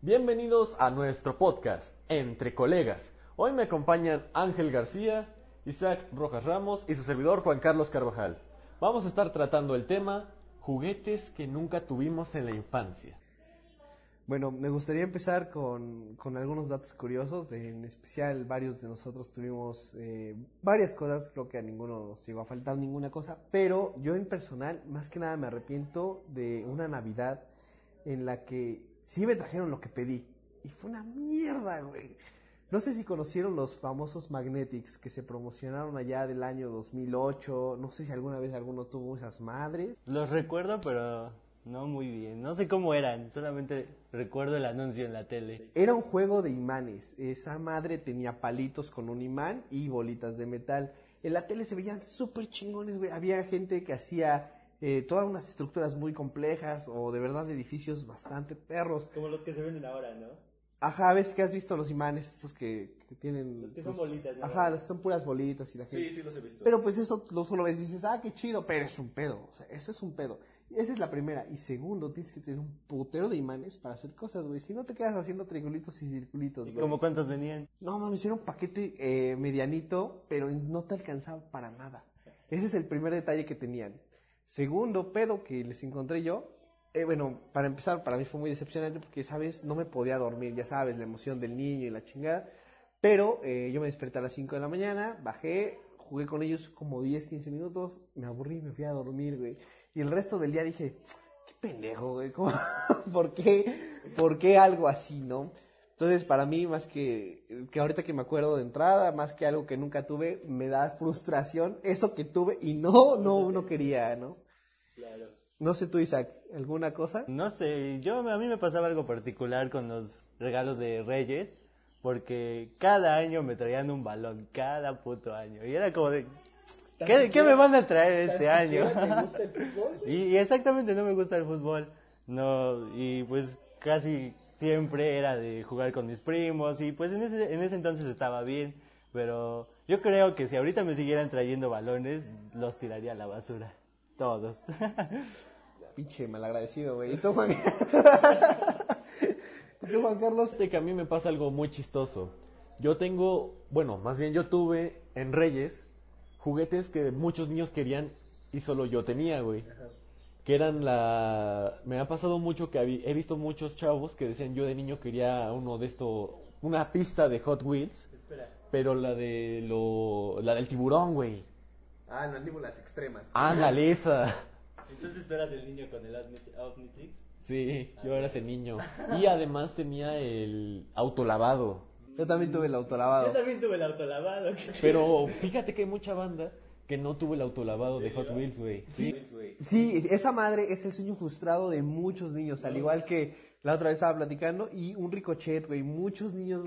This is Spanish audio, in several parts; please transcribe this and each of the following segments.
Bienvenidos a nuestro podcast, Entre Colegas. Hoy me acompañan Ángel García, Isaac Rojas Ramos y su servidor Juan Carlos Carvajal. Vamos a estar tratando el tema juguetes que nunca tuvimos en la infancia. Bueno, me gustaría empezar con, con algunos datos curiosos. En especial, varios de nosotros tuvimos eh, varias cosas. Creo que a ninguno nos llegó a faltar ninguna cosa. Pero yo, en personal, más que nada me arrepiento de una Navidad en la que sí me trajeron lo que pedí. Y fue una mierda, güey. No sé si conocieron los famosos Magnetics que se promocionaron allá del año 2008. No sé si alguna vez alguno tuvo esas madres. Los recuerdo, pero no muy bien. No sé cómo eran, solamente recuerdo el anuncio en la tele. Era un juego de imanes. Esa madre tenía palitos con un imán y bolitas de metal. En la tele se veían súper chingones, güey. Había gente que hacía eh, todas unas estructuras muy complejas o de verdad edificios bastante perros. Como los que se venden ahora, ¿no? Ajá, ves que has visto los imanes estos que, que tienen... Los que son bolitas, ¿no? Ajá, los- son puras bolitas y la gente... Sí, sí los he visto. Pero pues eso lo solo ves y dices, ah, qué chido, pero es un pedo. O sea, ese es un pedo. Y esa es la primera. Y segundo, tienes que tener un putero de imanes para hacer cosas, güey. Si no te quedas haciendo triangulitos y circulitos, ¿Y güey. como cuántos venían? No, mames, era un paquete eh, medianito, pero no te alcanzaba para nada. Ese es el primer detalle que tenían. Segundo pedo que les encontré yo, eh, bueno, para empezar, para mí fue muy decepcionante porque, ¿sabes? No me podía dormir, ya sabes, la emoción del niño y la chingada. Pero eh, yo me desperté a las 5 de la mañana, bajé, jugué con ellos como 10, 15 minutos, me aburrí y me fui a dormir, güey. Y el resto del día dije, qué pendejo, güey, ¿cómo- ¿por qué, por qué algo así, no? Entonces, para mí, más que, que ahorita que me acuerdo de entrada, más que algo que nunca tuve, me da frustración eso que tuve y no, no, no quería, ¿no? Claro. No sé tú, Isaac, ¿alguna cosa? No sé, yo a mí me pasaba algo particular con los regalos de Reyes, porque cada año me traían un balón, cada puto año. Y era como de, ¿qué, qué me van a traer este año? y, y exactamente no me gusta el fútbol. No, y pues casi siempre era de jugar con mis primos y pues en ese, en ese entonces estaba bien, pero yo creo que si ahorita me siguieran trayendo balones, los tiraría a la basura. Todos. Pinche malagradecido, güey. ¿Y tú, Juan? ¿Y tú, Juan Carlos? Que a mí me pasa algo muy chistoso. Yo tengo, bueno, más bien yo tuve en Reyes juguetes que muchos niños querían y solo yo tenía, güey. Que eran la... Me ha pasado mucho que he visto muchos chavos que decían yo de niño quería uno de esto, una pista de Hot Wheels, Espera. pero la de lo... la del tiburón, güey. Ah, mandíbulas extremas. Ándale esa. Entonces tú eras el niño con el Omnit- Omnitrix. Sí, yo era ese niño. Y además tenía el autolavado. Yo también tuve el autolavado. Yo también tuve el autolavado. Pero fíjate que hay mucha banda que no tuvo el autolavado de Hot Wheels, güey. Sí. Sí, esa madre es el sueño frustrado de muchos niños, al igual que la otra vez estaba platicando, y un ricochet, güey, muchos niños,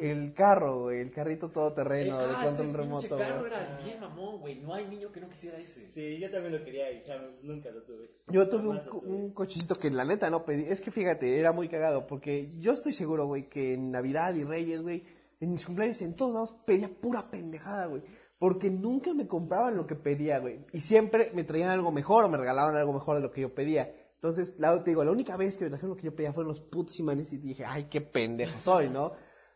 el carro, güey, el carrito todoterreno de Ah, control remoto, güey. era bien mamón, güey. No hay niño que no quisiera ese. Sí, yo también lo quería y nunca lo tuve. Yo tuve un, tuve. un cochecito que la neta no pedí, es que fíjate, era muy cagado, porque yo estoy seguro, güey, que en Navidad y Reyes, güey, en mis cumpleaños, en todos lados, pedía pura pendejada, güey. Porque nunca me compraban lo que pedía, güey. Y siempre me traían algo mejor o me regalaban algo mejor de lo que yo pedía. Entonces, la, te digo, la única vez que me trajeron lo que yo pedía fueron los putos imanes y dije, ay, qué pendejo soy, ¿no?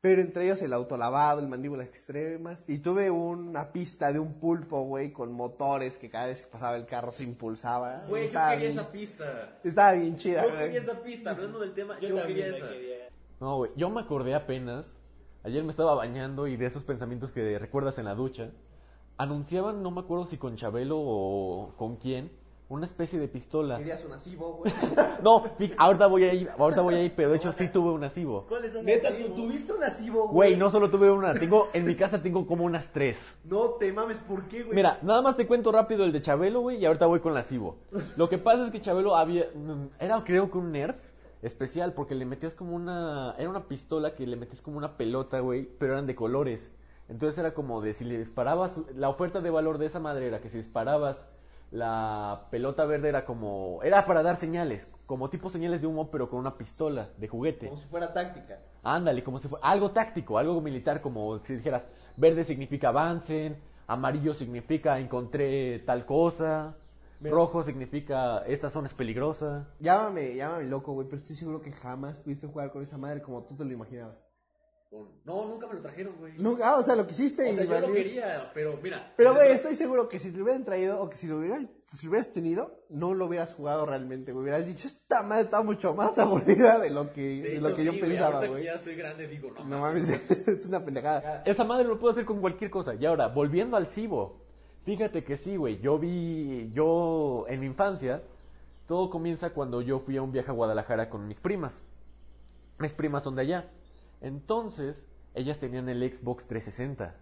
Pero entre ellos el autolavado, el mandíbulas extremas. Y tuve una pista de un pulpo, güey, con motores que cada vez que pasaba el carro se impulsaba. Güey, yo quería bien- esa pista. Estaba bien chida, Yo quería esa pista. Hablando del tema, Yo, yo, quería la esa. quería. No, güey, yo me acordé apenas. Ayer me estaba bañando y de esos pensamientos que recuerdas en la ducha. Anunciaban, no me acuerdo si con Chabelo o con quién, una especie de pistola. Querías un asivo, güey. No, ahorita voy a ir, ahorita voy a ir, pero de hecho sí tuve un asivo. ¿Cuáles son Neta, ¿tú tuviste un asivo, Güey, no solo tuve una, tengo, en mi casa tengo como unas tres. No te mames, ¿por qué, güey? Mira, nada más te cuento rápido el de Chabelo, güey, y ahorita voy con la Cibo. Lo que pasa es que Chabelo había, mm, era creo que un nerf especial, porque le metías como una, era una pistola que le metías como una pelota, güey, pero eran de colores. Entonces era como de si le disparabas, la oferta de valor de esa madre era que si disparabas la pelota verde era como, era para dar señales, como tipo señales de humo, pero con una pistola de juguete. Como si fuera táctica. Ándale, como si fuera algo táctico, algo militar, como si dijeras, verde significa avancen, amarillo significa encontré tal cosa. Rojo significa esta zona es peligrosa. Llámame, llámame loco, güey, pero estoy seguro que jamás pudiste jugar con esa madre como tú te lo imaginabas. No, nunca me lo trajeron, güey. Nunca, ah, o sea, lo quisiste O y sea, yo lo quería, pero mira. Pero, güey, estoy seguro que si te lo hubieran traído o que si lo, hubieran, si lo hubieras tenido, no lo hubieras jugado realmente, güey. Hubieras dicho, esta madre está mucho más aburrida de lo que, de lo que yo pensaba, güey. estoy grande, digo, no. No mames, es una pendejada. Esa madre lo puedo hacer con cualquier cosa. Y ahora, volviendo al Cibo. Fíjate que sí, güey. Yo vi, yo en mi infancia, todo comienza cuando yo fui a un viaje a Guadalajara con mis primas. Mis primas son de allá. Entonces, ellas tenían el Xbox 360.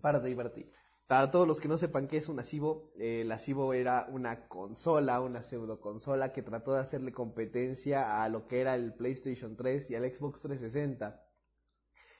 Párate ahí, párate ahí. Para todos los que no sepan qué es un ASIVO, eh, la ASIVO era una consola, una pseudo consola que trató de hacerle competencia a lo que era el PlayStation 3 y al Xbox 360.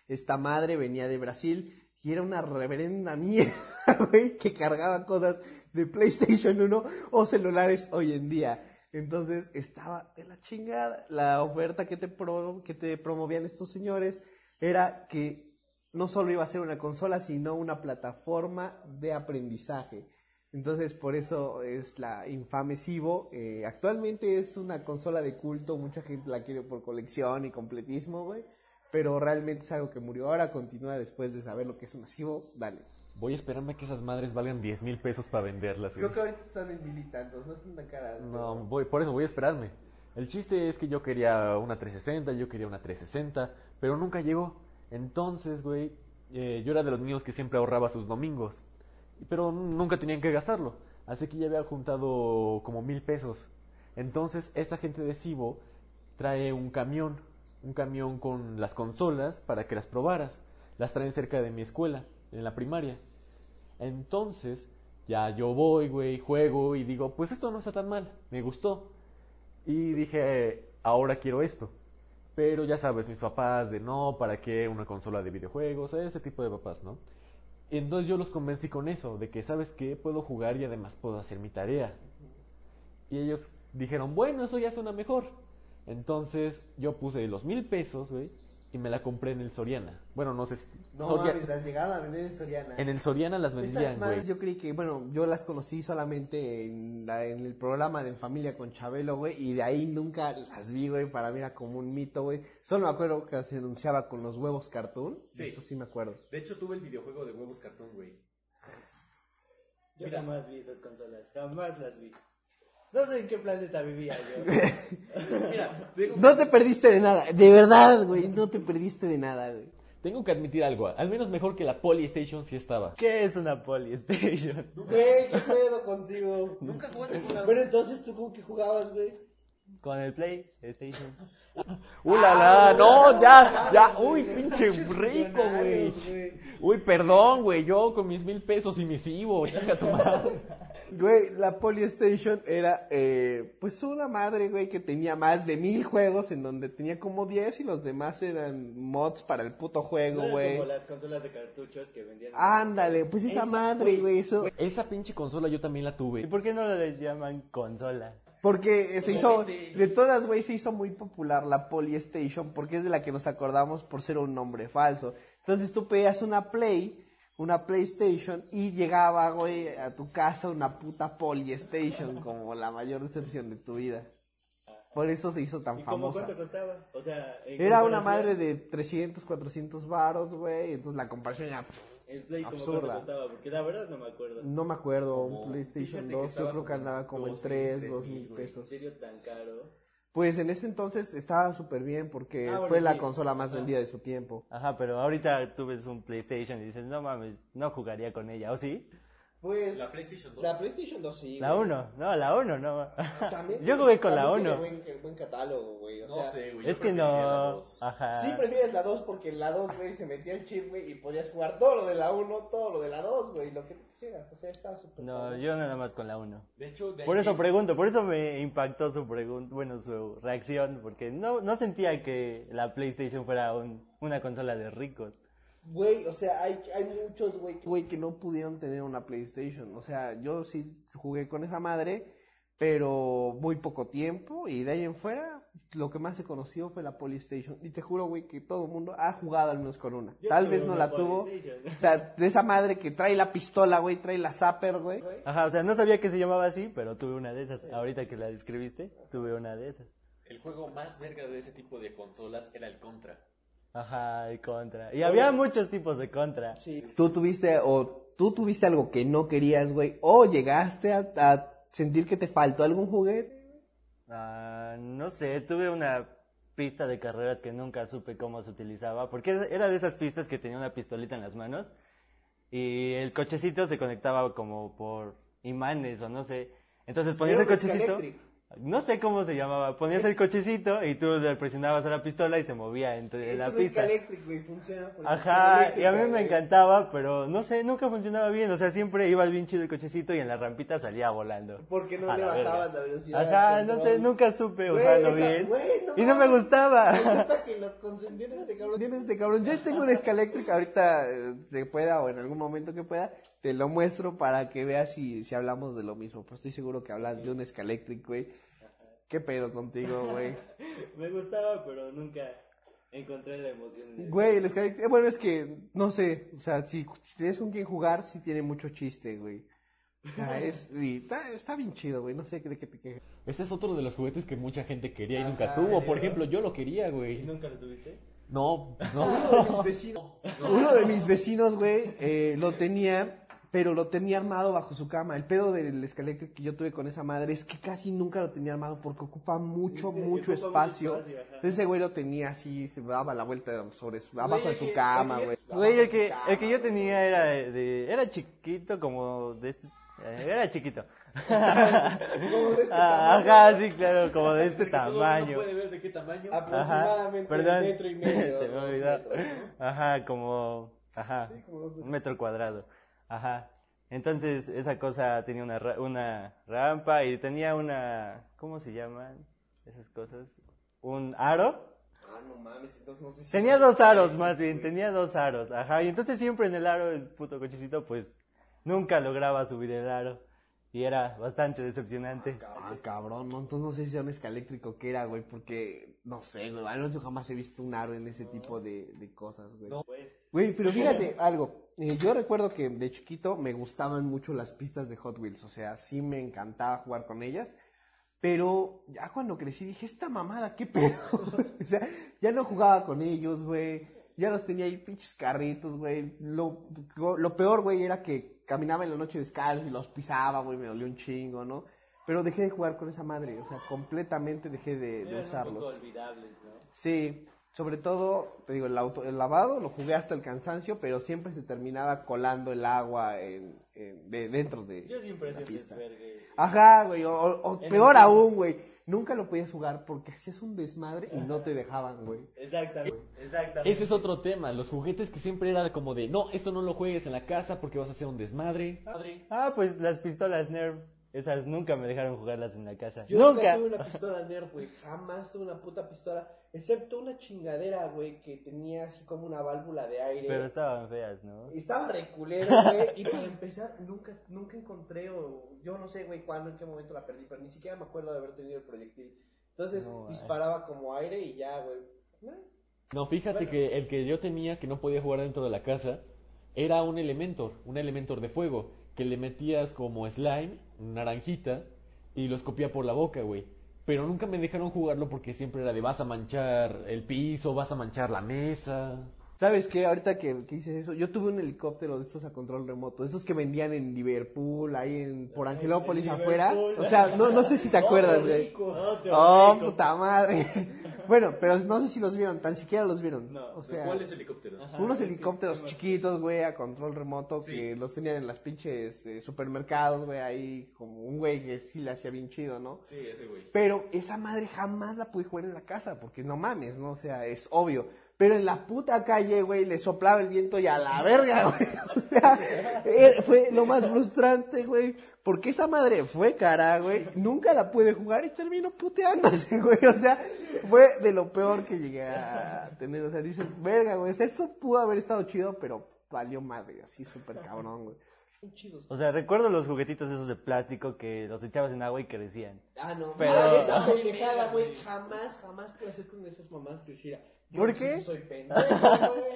Esta madre venía de Brasil y era una reverenda mierda, güey, que cargaba cosas de PlayStation 1 o celulares hoy en día. Entonces estaba de la chingada. La oferta que te, pro- que te promovían estos señores era que no solo iba a ser una consola, sino una plataforma de aprendizaje. Entonces, por eso es la infame Cibo. Eh, actualmente es una consola de culto, mucha gente la quiere por colección y completismo, güey. Pero realmente es algo que murió. Ahora continúa después de saber lo que es una Cibo. Dale. Voy a esperarme a que esas madres valgan 10 mil pesos para venderlas. güey. Creo que ahorita están en mil y tantos, no están tan caras. No, voy, por eso voy a esperarme. El chiste es que yo quería una 360, yo quería una 360, pero nunca llegó. Entonces, güey, eh, yo era de los niños que siempre ahorraba sus domingos, pero nunca tenían que gastarlo. Así que ya había juntado como mil pesos. Entonces, esta gente de Cibo trae un camión, un camión con las consolas para que las probaras. Las traen cerca de mi escuela, en la primaria. Entonces, ya yo voy, güey, juego y digo, pues esto no está tan mal, me gustó. Y dije, ahora quiero esto. Pero ya sabes, mis papás de no, ¿para qué una consola de videojuegos? Ese tipo de papás, ¿no? Entonces yo los convencí con eso, de que, ¿sabes qué? Puedo jugar y además puedo hacer mi tarea. Y ellos dijeron, bueno, eso ya suena mejor. Entonces yo puse los mil pesos, güey, y me la compré en el Soriana. Bueno, no sé. No Soria- mames, las llegaban a vender en Soriana. En el Soriana las vendían, güey. madres yo creí que, bueno, yo las conocí solamente en, la- en el programa de En Familia con Chabelo, güey, y de ahí nunca las vi, güey, para mí era como un mito, güey. Solo me acuerdo que se anunciaba con los huevos cartoon, Sí. eso sí me acuerdo. De hecho, tuve el videojuego de huevos cartón, güey. Yo Mira. jamás vi esas consolas, jamás las vi. No sé en qué planeta vivía yo. Mira, tengo, No te perdiste de nada, de verdad, güey, no te perdiste de nada, güey. tengo que admitir algo. Al menos mejor que la Polystation sí estaba. ¿Qué es una Polystation? Güey, ¿qué pedo contigo? Nunca jugaste con una... Bueno, entonces, ¿tú con qué jugabas, güey? Con el PlayStation. ¡Uh, la, la! ¡No, ya! ¡Ya! ¡Uy, pinche rico, güey! Uy, perdón, güey. Yo con mis mil pesos y mis Ivo. Chica tu madre. Güey, la Polystation era, eh, pues una madre, güey, que tenía más de mil juegos, en donde tenía como 10 y los demás eran mods para el puto juego, güey. como las consolas de cartuchos que vendían. Ándale, pues esa, madre, güey, eso. Esa pinche consola yo también la ¿Y tuve. por qué no le llaman consola? Porque se hizo, de todas, güey, se hizo muy popular la Polystation, porque es de la que nos acordamos por ser un nombre falso. Entonces tú pedías una Play, una PlayStation, y llegaba, güey, a tu casa una puta Polystation, como la mayor decepción de tu vida. Por eso se hizo tan ¿Y cómo famosa. cuánto costaba? O sea, Era una madre de 300, 400 varos, güey. Entonces la comparación ya... El Play absurda. costaba, porque la verdad no me acuerdo. No me acuerdo, Como- un PlayStation fíjate que 2 yo creo que andaba como en 2,000, 3, 3,000, 2 mil güey. ¿En pesos. serio tan caro? Pues en ese entonces estaba súper bien porque Ah, bueno, fue la consola más Ajá. vendida de su tiempo. Ajá, pero ahorita tú ves un PlayStation y dices, no mames, no jugaría con ella, ¿o sí? Pues La PlayStation 2. La PlayStation 2 sí. La 1, no, la 1 no. También Yo jugué con la también 1. tiene Buen, buen catálogo, güey. o No sea, sé, güey. Es que no. Ajá. Sí prefieres la 2 porque la 2, güey, se metía el chip, güey, y podías jugar todo lo de la 1, todo lo de la 2, güey, lo que quisieras. O sea, estaba súper No, padre. yo nada más con la 1. De hecho, de Por ahí- eso pregunto, por eso me impactó su pregunta, bueno, su reacción, porque no, no sentía que la PlayStation fuera un- una consola de ricos. Güey, o sea, hay, hay muchos, güey, güey, que no pudieron tener una PlayStation. O sea, yo sí jugué con esa madre, pero muy poco tiempo y de ahí en fuera lo que más se conoció fue la Polystation y te juro, güey, que todo el mundo ha jugado al menos con una. Yo Tal vez no la tuvo. O sea, de esa madre que trae la pistola, güey, trae la zapper, güey. Ajá, o sea, no sabía que se llamaba así, pero tuve una de esas. Ahorita que la describiste, tuve una de esas. El juego más verga de ese tipo de consolas era el Contra. Ajá, y contra. Y había muchos tipos de contra. Tú tuviste o tú tuviste algo que no querías, güey, o llegaste a, a sentir que te faltó algún juguete. Ah, no sé, tuve una pista de carreras que nunca supe cómo se utilizaba, porque era de esas pistas que tenía una pistolita en las manos y el cochecito se conectaba como por imanes o no sé. Entonces ponías el cochecito. No sé cómo se llamaba, ponías el cochecito y tú le presionabas a la pistola y se movía entre la pista. güey, funciona. por el Ajá, eléctrico, y a mí me encantaba, pero no sé, nunca funcionaba bien. O sea, siempre iba bien chido el cochecito y en la rampita salía volando. Porque no A le la la velocidad. Ajá, no sé, nunca supe Güey, usarlo esa- bien. güey, no y no me gustaba. Resulta que lo consentí en este cabrón. Tienes este cabrón. Yo tengo un Scalectric ahorita, eh, te pueda o en algún momento que pueda, te lo muestro para que veas si, si hablamos de lo mismo. Pues estoy seguro que hablas de un Scalectric, güey. ¿Qué pedo contigo, güey? me gustaba, pero nunca encontré la emoción. Güey, el Scalectric, eh, bueno, es que, no sé, o sea, si, si tienes con quien jugar, sí tiene mucho chiste, güey. O sea, es, y está, está bien chido, güey, no sé de qué te quejas. Ese es otro de los juguetes que mucha gente quería y Ajá, nunca tuvo. Por ejemplo, yo lo quería, güey. ¿Nunca lo tuviste? No, Uno no. de mis vecinos, uno de mis vecinos, güey, eh, lo tenía, pero lo tenía armado bajo su cama. El pedo del Scalectric que yo tuve con esa madre es que casi nunca lo tenía armado porque ocupa mucho, Sí, mucho ocupa mucho espacio. ese güey lo tenía así, se daba la vuelta sobre su, abajo de su que- cama, güey. Güey, el que, el que yo tenía era de, de- era chiquito como de este, eh, era chiquito. Como de este tamaño. Ajá, sí, claro, como de este tamaño. puede ver de qué tamaño. Aproximadamente perdón. un metro y medio. Se me olvidó. metros, ¿no? Ajá, como, ajá, Sí, como un metro cuadrado. Ajá. Entonces, esa cosa tenía una, ra- una rampa y tenía una, ¿cómo se llaman esas cosas? Un aro. Ah, no mames, entonces no sé si... Tenía dos aros más bien, tenía dos aros, ajá, y entonces siempre en el aro el puto cochecito pues nunca lograba subir el aro y era bastante decepcionante. Ah, cabrón, no, entonces no sé si era un escaléctrico que era, güey, porque, no sé, güey, al menos yo jamás he visto un aro en ese tipo de, de cosas, güey. Güey, pero fíjate algo, eh, yo recuerdo que de chiquito me gustaban mucho las pistas de Hot Wheels, o sea, sí me encantaba jugar con ellas, pero ya cuando crecí dije, esta mamada, qué pedo, o sea, ya no jugaba con ellos, güey, ya los tenía ahí pinches carritos, güey, lo, lo peor, güey, era que caminaba en la noche descalzo y los pisaba, güey, me dolió un chingo, ¿no? Pero dejé de jugar con esa madre, o sea, completamente dejé de, de usarlos. olvidables, ¿no? Sí, sobre todo, te digo, el, auto, el lavado lo jugué hasta el cansancio, pero siempre se terminaba colando el agua en, en- de, dentro de Yo siempre la pista. desvergué. Ajá, güey, o, peor aún, güey, nunca lo podías jugar porque hacías un desmadre y no te dejaban, güey. Exactamente, exactamente. Ese es otro tema. Los juguetes que siempre era como de, no, esto no lo juegues en la casa porque vas a hacer un desmadre. Ah, pues las pistolas Nerf, esas nunca me dejaron jugarlas en la casa. Yo nunca. nunca tuve una pistola Nerf, güey. Jamás tuve una puta pistola. Excepto una chingadera, güey, que tenía así como una válvula de aire. Pero estaban feas, ¿no? Estaba reculero, güey. Y para empezar, nunca, nunca encontré, o yo no sé, güey, cuándo, en qué momento la perdí, pero ni siquiera me acuerdo de haber tenido el proyectil. Entonces, No, ay. disparaba como aire y ya, güey. Eh, No, fíjate Bueno. que el que yo tenía que no podía jugar dentro de la casa era un Elementor, un Elementor de fuego, que le metías como slime, naranjita, y los copia por la boca, güey. Pero nunca me dejaron jugarlo porque siempre era de vas a manchar el piso, vas a manchar la mesa. ¿Sabes qué? Ahorita que, que dices eso, yo tuve un helicóptero de estos a control remoto, esos que vendían en Liverpool, ahí en, por Angelópolis afuera. O sea, no, no sé si te acuerdas, güey. Oh, te Oh, puta madre. Bueno, pero no sé si los vieron, tan siquiera los vieron. No, o sea, helicópteros? unos helicópteros chiquitos, güey, a control remoto, que los tenían en las pinches eh, supermercados, güey, ahí como un güey que sí le hacía bien chido, ¿no? Sí, ese güey. Pero esa madre jamás la pude jugar en la casa, porque no mames, ¿no? O sea, es obvio. Pero en la puta calle, güey, le soplaba el viento y a la verga, güey. O sea, eh, fue lo más frustrante, güey. Porque esa madre fue cara, güey. Nunca la pude jugar y terminó puteándose, güey. O sea, fue de lo peor que llegué a tener. O sea, dices, verga, güey. O sea, esto pudo haber estado chido, pero valió madre, así súper cabrón, güey. Chidos. O sea, recuerdo los juguetitos esos de plástico que los echabas en agua y crecían. Ah, no. Pero- Pero esa pendejada, güey, jamás, jamás pude hacer con esas mamás que hiciera. Yo ¿Por qué? soy pendejo, güey.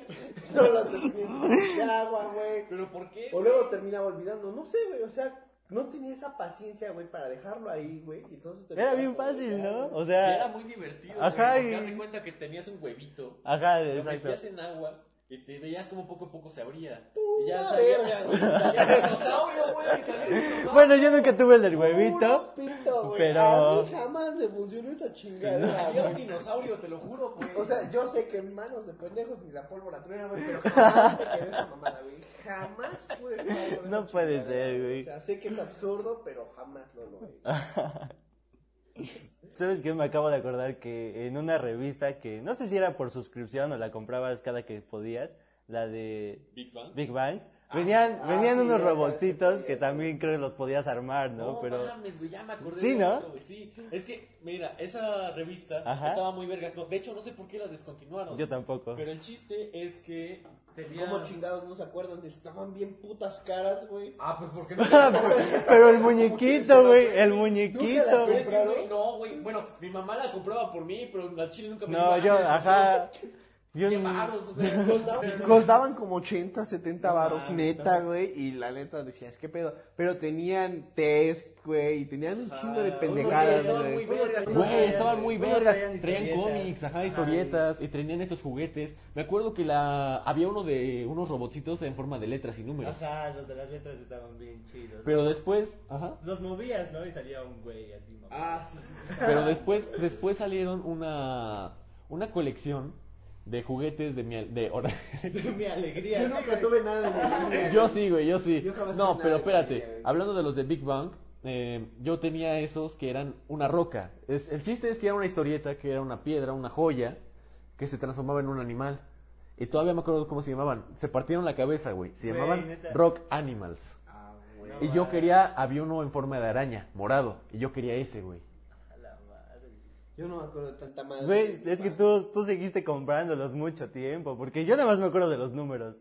No las terminé de agua, güey. ¿Pero por qué? O luego terminaba olvidando. No sé, güey, o sea, no tenía esa paciencia, güey, para dejarlo ahí, güey. Entonces Era bien fácil, ¿no? güey. O Y era sea, muy divertido. Ajá, güey, y- haz de cuenta que tenías un huevito. ajá, Lo exacto. metías en agua y te veías como poco a poco se abría. Y ya salía, salía el dinosaurio, güey. salía el dinosaurio. Bueno, yo nunca tuve el del huevito. Puro pito, güey. pero- A mí jamás me funcionó esa chingadera, Salía un güey. dinosaurio, te lo juro, güey. O sea, yo sé que en manos de pendejos ni la pólvora truena, güey, pero jamás me quedé esa mamada, güey. Jamás pude jugar con No esa puede ser, güey. O sea, sé que es absurdo, pero jamás lo logré. ¿Sabes qué? Me acabo de acordar que en una revista que no sé si era por suscripción o la comprabas cada que podías, la de Big Bang. Big Bang, venían, ah, venían sí, unos robotcitos que también creo que los podías armar, ¿no? No, Pero mames, güey, ya me acordé Sí, de ¿no? güey, sí. Es que, mira, esa revista Ajá. estaba muy vergas. No, de hecho, no sé por qué la descontinuaron. yo tampoco. Pero el chiste es que tenía... ¿Cómo chingados no se acuerdan? Estaban bien putas caras, güey. Ah, pues porque no... Pero el muñequito, güey, el Nunca muñequito. las ¿Compraron? güey, no, güey. Bueno, mi mamá la compraba por mí, pero la chile nunca me No, dio yo, ajá. Yo, 100 varos, o sea, Costaban, costaban como 80, 70 varos, neta, güey. Y la neta decías, ¿qué pedo? Pero tenían test, güey. Y tenían un chingo de Ah, pendejadas, estaban muy güey. Güey, traían- estaban muy vergas. traían cómics, ajá, historietas. Y tenían estos juguetes. Me acuerdo que la había uno de unos robotcitos en forma de letras y números. Ajá, los de las letras estaban bien chidos. Pero después, ajá. Los movías, ¿no? Y salía un güey así. Ah, sí, sí. sí. Pero después, después salieron una, una colección de juguetes de mi, de, ahora- mi alegría. Yo nunca tuve nada de eso. Yo sí, güey, yo sí. Yo No, pero de espérate, hablando de los de Big Bang, eh, yo tenía esos que eran una roca. Es, el chiste es que era una historieta, que era una piedra, una joya, que se transformaba en un animal. Y todavía me acuerdo cómo se llamaban. Se partieron la cabeza, güey. Se llamaban neta. Rock Animals. Ah. No, Y yo quería, había uno en forma de araña, morado. Y yo quería ese, güey. Yo no me acuerdo de tanta madre. Güey, es que tú, tú seguiste comprándolos mucho tiempo, porque yo nada más me acuerdo de los números.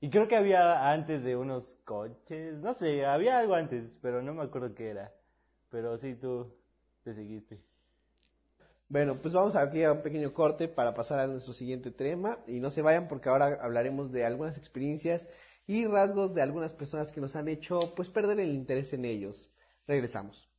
Y creo que había antes de unos coches, no sé, había algo antes, pero no me acuerdo qué era. Pero sí, tú te seguiste. Bueno, pues vamos aquí a un pequeño corte para pasar a nuestro siguiente tema. Y no se vayan porque ahora hablaremos de algunas experiencias y rasgos de algunas personas que nos han hecho pues perder el interés en ellos. Regresamos.